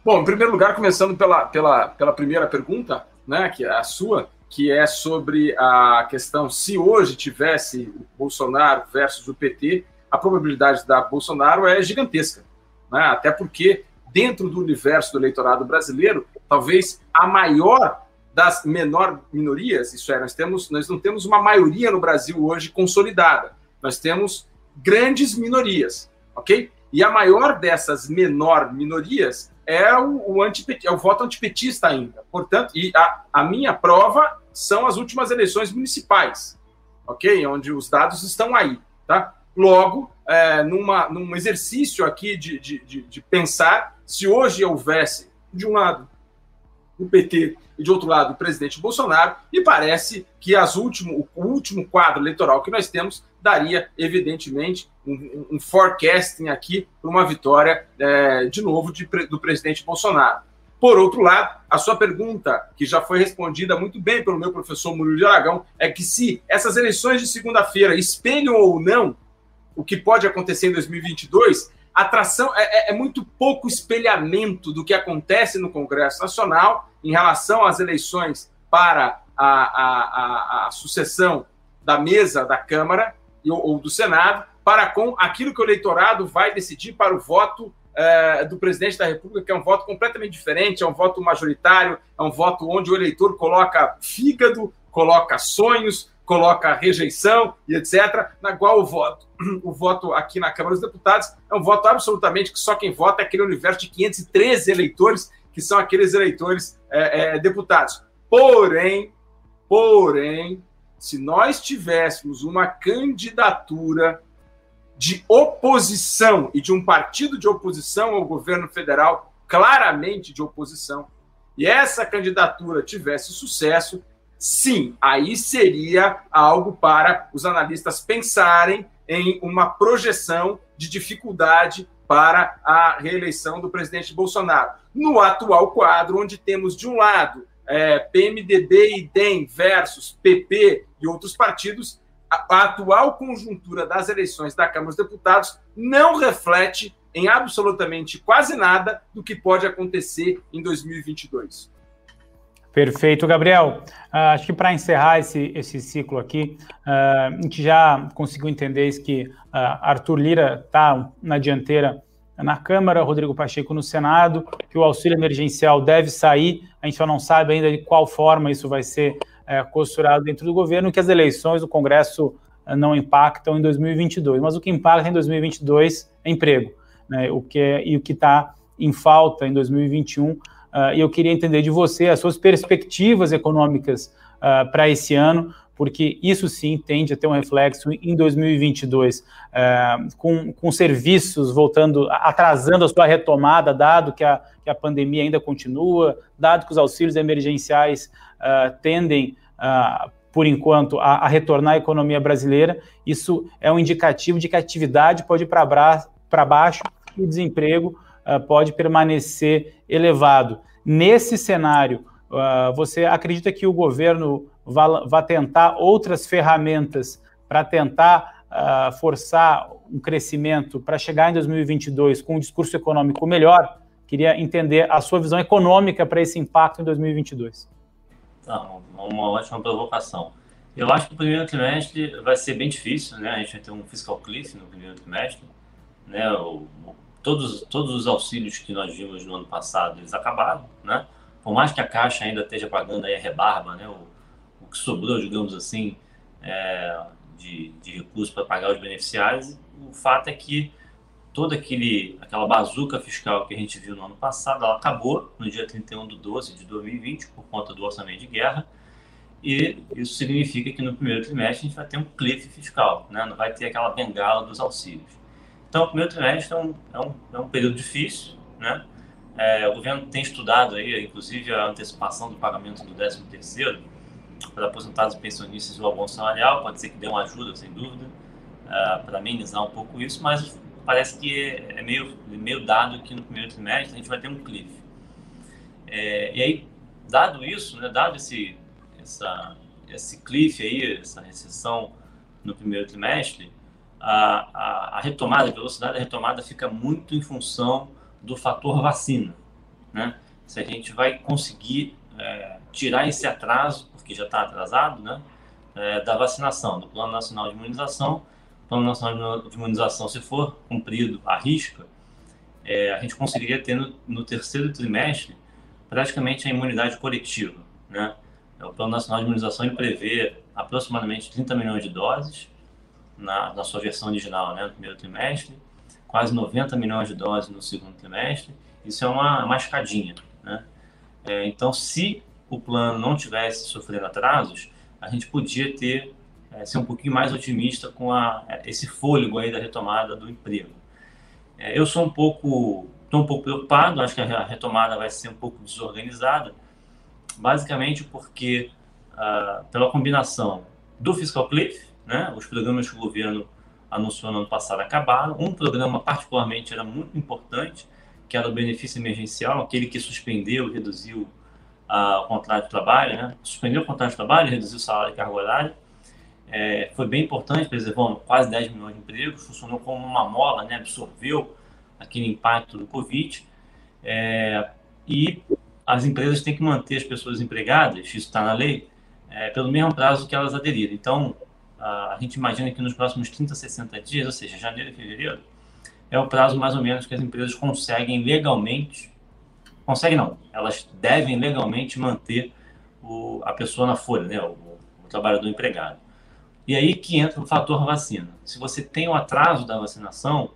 Bom, em primeiro lugar, começando pela, pela, pela primeira pergunta, né, que é a sua, que é sobre a questão se hoje tivesse o Bolsonaro versus o PT, a probabilidade da Bolsonaro é gigantesca, né? até porque dentro do universo do eleitorado brasileiro, talvez a maior das menor minorias, isso é, nós temos, nós não temos uma maioria no Brasil hoje consolidada, nós temos grandes minorias, ok? E a maior dessas menor minorias é o, o, é o voto antipetista ainda. Portanto, e a, a minha prova são as últimas eleições municipais, ok? Onde os dados estão aí, tá? Logo, é, numa, num exercício aqui de, de, de, de pensar se hoje houvesse, de um lado, o PT e de outro lado o presidente Bolsonaro, e parece que as último, o último quadro eleitoral que nós temos daria, evidentemente, um, um forecasting aqui para uma vitória, é, de novo, de, do presidente Bolsonaro. Por outro lado, a sua pergunta, que já foi respondida muito bem pelo meu professor Murilo de Aragão, é que se essas eleições de segunda-feira espelham ou não o que pode acontecer em 2022, a atração é, é, é muito pouco espelhamento do que acontece no Congresso Nacional em relação às eleições para a, a, a, a sucessão da mesa da Câmara ou do Senado, para com aquilo que o eleitorado vai decidir para o voto é, do presidente da República, que é um voto completamente diferente, é um voto majoritário, é um voto onde o eleitor coloca fígado, coloca sonhos, coloca rejeição e etc. Na qual o voto, (clears throat) o voto aqui na Câmara dos Deputados é um voto absolutamente que só quem vota é aquele universo de 513 eleitores, que são aqueles eleitores é, é, deputados. Porém, porém, se nós tivéssemos uma candidatura de oposição e de um partido de oposição ao governo federal, claramente de oposição, e essa candidatura tivesse sucesso, sim, aí seria algo para os analistas pensarem em uma projeção de dificuldade para a reeleição do presidente Bolsonaro. No atual quadro, onde temos, de um lado, é, PMDB e DEM versus PP e outros partidos, a, a atual conjuntura das eleições da Câmara dos Deputados não reflete em absolutamente quase nada do que pode acontecer em 2022. Perfeito, Gabriel. Uh, acho que para encerrar esse, esse ciclo aqui, uh, a gente já conseguiu entender que uh, Arthur Lira está na dianteira na Câmara, Rodrigo Pacheco no Senado, que o auxílio emergencial deve sair, a gente só não sabe ainda de qual forma isso vai ser é, costurado dentro do governo, que as eleições do Congresso não impactam em 2022, mas o que impacta em 2022 é emprego, né? O que é, e o que está em falta em 2021. Uh, e eu queria entender de você as suas perspectivas econômicas uh, para esse ano, porque isso sim tende a ter um reflexo em 2022, uh, com, com serviços voltando, atrasando a sua retomada, dado que a, que a pandemia ainda continua, dado que os auxílios emergenciais tendem uh, por enquanto, a, a, retornar à economia brasileira, isso é um indicativo de que a atividade pode ir para baixo e o desemprego uh, pode permanecer elevado. Nesse cenário, uh, você acredita que o governo vai tentar outras ferramentas para tentar uh, forçar um crescimento para chegar em 2022 com um discurso econômico melhor? Queria entender a sua visão econômica para esse impacto em 2022. Tá, uma ótima provocação. Eu acho que o primeiro trimestre vai ser bem difícil, né? A gente vai ter um fiscal cliff no primeiro trimestre, né? O, todos, todos os auxílios que nós vimos no ano passado, eles acabaram, né? Por mais que a Caixa ainda esteja pagando aí a rebarba, né? O, o que sobrou, digamos assim, é, de, de recursos para pagar os beneficiários, o fato é que toda aquele, aquela bazuca fiscal que a gente viu no ano passado, ela acabou no dia 31 de 12 de 2020 por conta do orçamento de guerra. E isso significa que no primeiro trimestre a gente vai ter um cliff fiscal, né? não vai ter aquela bengala dos auxílios. Então, o primeiro trimestre é um, é um, é um período difícil. Né? É, o governo tem estudado, aí, inclusive, a antecipação do pagamento do 13º para aposentados e pensionistas e o abono salarial. Pode ser que dê uma ajuda, sem dúvida, uh, para amenizar um pouco isso, mas parece que é, é meio, meio dado que no primeiro trimestre a gente vai ter um cliff. É, e aí, dado isso, né, dado esse, essa, esse cliff aí, essa recessão no primeiro trimestre, a, a, a, retomada, a velocidade da retomada fica muito em função do fator vacina. Né? Se a gente vai conseguir é, tirar esse atraso, porque já está atrasado, né, é, da vacinação, do Plano Nacional de Imunização, Plano Nacional de Imunização, se for cumprido à risca, é, a gente conseguiria ter no, no, terceiro trimestre praticamente a imunidade coletiva. Né? O Plano Nacional de Imunização ele prevê aproximadamente 30 milhões de doses na, na sua versão original né, no primeiro trimestre, quase 90 milhões de doses no segundo trimestre. Isso é uma, uma escadinha. Né? É, então, se o plano não tivesse sofrendo atrasos, a gente podia ter é, ser um pouquinho mais otimista com a, é, esse fôlego aí da retomada do emprego. É, eu sou um pouco, estou um pouco preocupado, acho que a retomada vai ser um pouco desorganizada, basicamente porque ah, pela combinação do fiscal cliff, né, os programas que o governo anunciou no ano passado acabaram, um programa particularmente era muito importante, que era o benefício emergencial, aquele que suspendeu reduziu ah, o contrato de trabalho, né? suspendeu o contrato de trabalho, reduziu o salário e carga horária, é, foi bem importante, preservou quase 10 milhões de empregos, funcionou como uma mola, né, absorveu aquele impacto do Covid. É, e as empresas têm que manter as pessoas empregadas, isso está na lei, é, pelo mesmo prazo que elas aderiram. Então, a, gente imagina que nos próximos 30, 60 dias, ou seja, janeiro e fevereiro, é o prazo mais ou menos que as empresas conseguem legalmente, conseguem não, elas devem legalmente manter o, a pessoa na folha, né, o, o trabalhador empregado. E aí que entra o fator vacina. Se você tem o atraso da vacinação,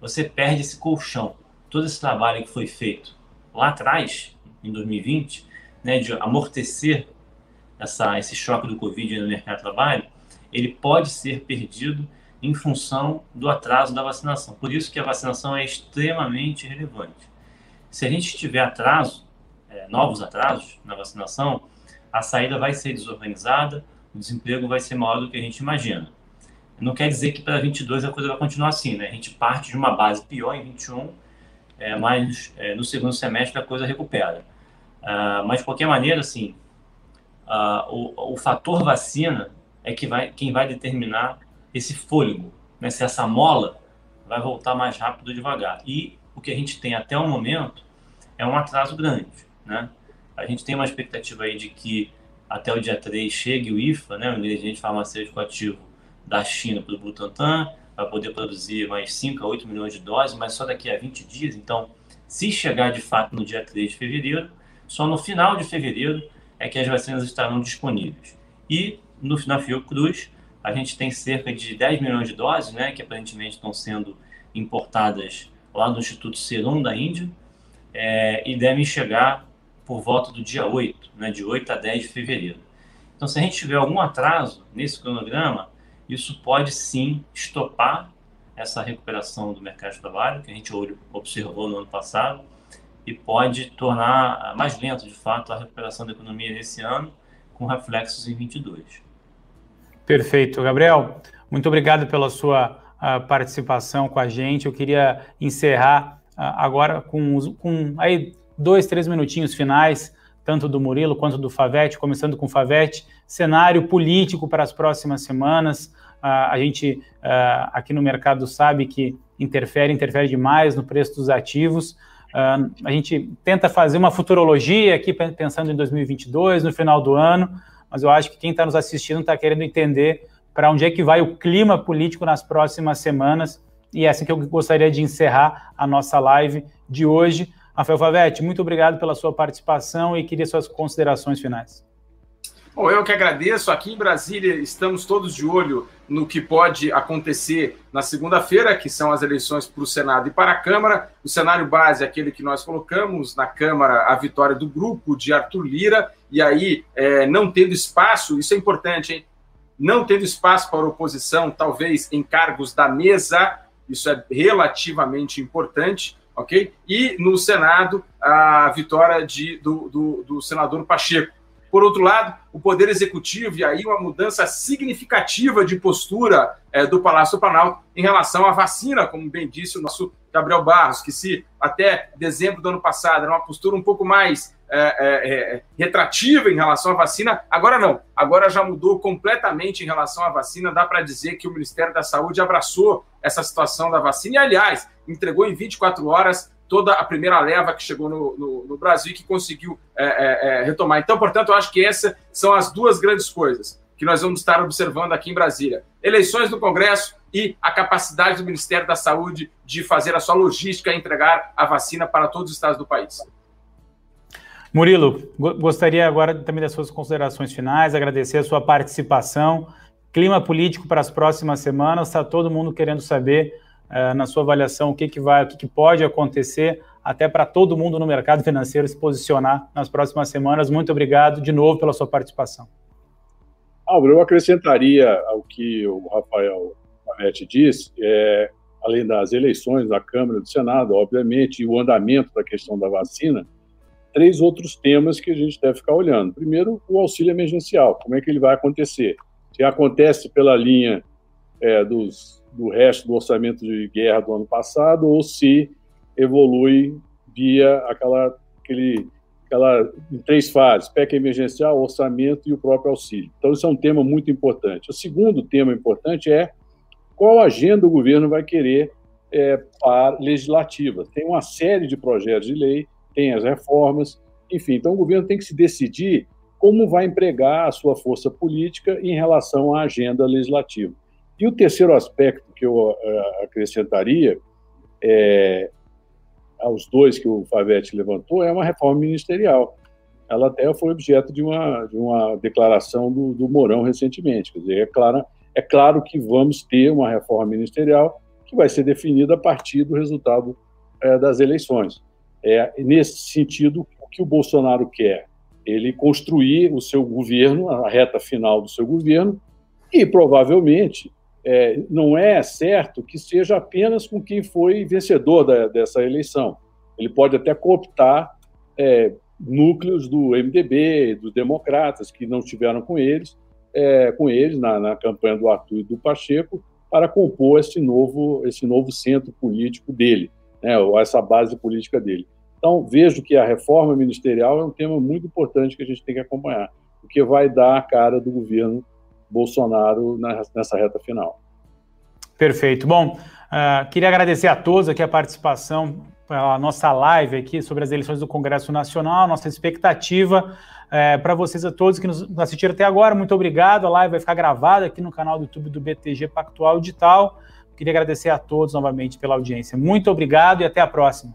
você perde esse colchão. Todo esse trabalho que foi feito lá atrás, em 2020, né, de amortecer essa, esse choque do Covid no mercado de trabalho, ele pode ser perdido em função do atraso da vacinação. Por isso que a vacinação é extremamente relevante. Se a gente tiver atraso, é, novos atrasos na vacinação, a saída vai ser desorganizada, o desemprego vai ser maior do que a gente imagina. Não quer dizer que para 22 a coisa vai continuar assim, né? A gente parte de uma base pior em 21, é, mas é, no segundo semestre a coisa recupera. Uh, mas de qualquer maneira, assim, uh, o, o fator vacina é que vai, quem vai determinar esse fôlego, né? se essa mola vai voltar mais rápido ou devagar. E o que a gente tem até o momento é um atraso grande, né? A gente tem uma expectativa aí de que até o dia 3 chegue o IFA, né, o ingrediente farmacêutico ativo da China para o Butantan, para poder produzir mais 5 a 8 milhões de doses, mas só daqui a 20 dias. Então, se chegar de fato no dia 3 de fevereiro, só no final de fevereiro é que as vacinas estarão disponíveis. E no, na Fiocruz, a gente tem cerca de 10 milhões de doses, né, que aparentemente estão sendo importadas lá do Instituto Serum da Índia, é, e devem chegar por volta do dia 8, né, de 8 a 10 de fevereiro. Então, se a gente tiver algum atraso nesse cronograma, isso pode sim estopar essa recuperação do mercado de trabalho, que a gente observou no ano passado, e pode tornar mais lento, de fato, a recuperação da economia nesse ano, com reflexos em 22. Perfeito. Gabriel, muito obrigado pela sua uh, participação com a gente. Eu queria encerrar uh, agora com, com aí, dois, três minutinhos finais, tanto do Murilo quanto do Favete, começando com o Favete, cenário político para as próximas semanas. Uh, a gente aqui no mercado sabe que interfere, interfere demais no preço dos ativos. a gente tenta fazer uma futurologia aqui pensando em 2022, no final do ano, mas eu acho que quem está nos assistindo está querendo entender para onde é que vai o clima político nas próximas semanas. E é assim que eu gostaria de encerrar a nossa live de hoje. Rafael Favetti, muito obrigado pela sua participação e queria suas considerações finais. Bom, eu que agradeço. Aqui em Brasília estamos todos de olho no que pode acontecer na segunda-feira, que são as eleições para o Senado e para a Câmara. O cenário base é aquele que nós colocamos na Câmara, a vitória do grupo de Arthur Lira, e aí é, não tendo espaço, isso é importante, hein? Não tendo espaço para oposição, talvez em cargos da mesa, isso é relativamente importante, ok? E no Senado, a vitória de, do, do, do senador Pacheco. Por outro lado, o Poder Executivo, e aí uma mudança significativa de postura é, do Palácio do Planalto em relação à vacina, como bem disse o nosso Gabriel Barros, que se até dezembro do ano passado era uma postura um pouco mais é, é, é, retrativa em relação à vacina, agora não. Agora já mudou completamente em relação à vacina. Dá para dizer que o Ministério da Saúde abraçou essa situação da vacina e, aliás, entregou em 24 horas toda a primeira leva que chegou no, no, no Brasil e que conseguiu é, é, é, retomar. Então, portanto, eu acho que essas são as duas grandes coisas que nós vamos estar observando aqui em Brasília: eleições do Congresso e a capacidade do Ministério da Saúde de fazer a sua logística e entregar a vacina para todos os estados do país. Murilo, gostaria agora também das suas considerações finais, agradecer a sua participação. Clima político para as próximas semanas, está todo mundo querendo saber na sua avaliação, o que, que vai, o que, que pode acontecer, até para todo mundo no mercado financeiro se posicionar nas próximas semanas. Muito obrigado de novo pela sua participação. Álvaro, eu acrescentaria ao que o Rafael Panetti disse, é, além das eleições da Câmara e do Senado, obviamente, e o andamento da questão da vacina, três outros temas que a gente deve ficar olhando. Primeiro, o auxílio emergencial, como é que ele vai acontecer? Se acontece pela linha é, dos do resto do orçamento de guerra do ano passado ou se evolui via aquela, aquele, aquela em três fases, PEC emergencial, orçamento e o próprio auxílio. Então, isso é um tema muito importante. O segundo tema importante é qual agenda o governo vai querer é, para legislativa. Tem uma série de projetos de lei, tem as reformas, enfim. Então, o governo tem que se decidir como vai empregar a sua força política em relação à agenda legislativa. E o terceiro aspecto que eu uh, acrescentaria é, aos dois que o Favete levantou é uma reforma ministerial. Ela até foi objeto de uma, de uma declaração do, do Mourão recentemente. Quer dizer, é claro, é claro que vamos ter uma reforma ministerial que vai ser definida a partir do resultado é, das eleições. É nesse sentido o que o Bolsonaro quer, ele construir o seu governo, a reta final do seu governo, e provavelmente é, não é certo que seja apenas com quem foi vencedor da, dessa eleição. Ele pode até cooptar é, núcleos do MDB, dos democratas, que não estiveram com eles, é, com eles na, na, campanha do Arthur e do Pacheco, para compor esse novo, esse novo centro político dele, né, ou essa base política dele. Então, vejo que a reforma ministerial é um tema muito importante que a gente tem que acompanhar, porque vai dar a cara do governo Bolsonaro nessa reta final. Perfeito. Bom, uh, queria agradecer a todos aqui a participação pela nossa live aqui sobre as eleições do Congresso Nacional, nossa expectativa é, para vocês a todos que nos assistiram até agora. Muito obrigado. A live vai ficar gravada aqui no canal do YouTube do BTG Pactual Digital. Queria agradecer a todos novamente pela audiência. Muito obrigado e até a próxima.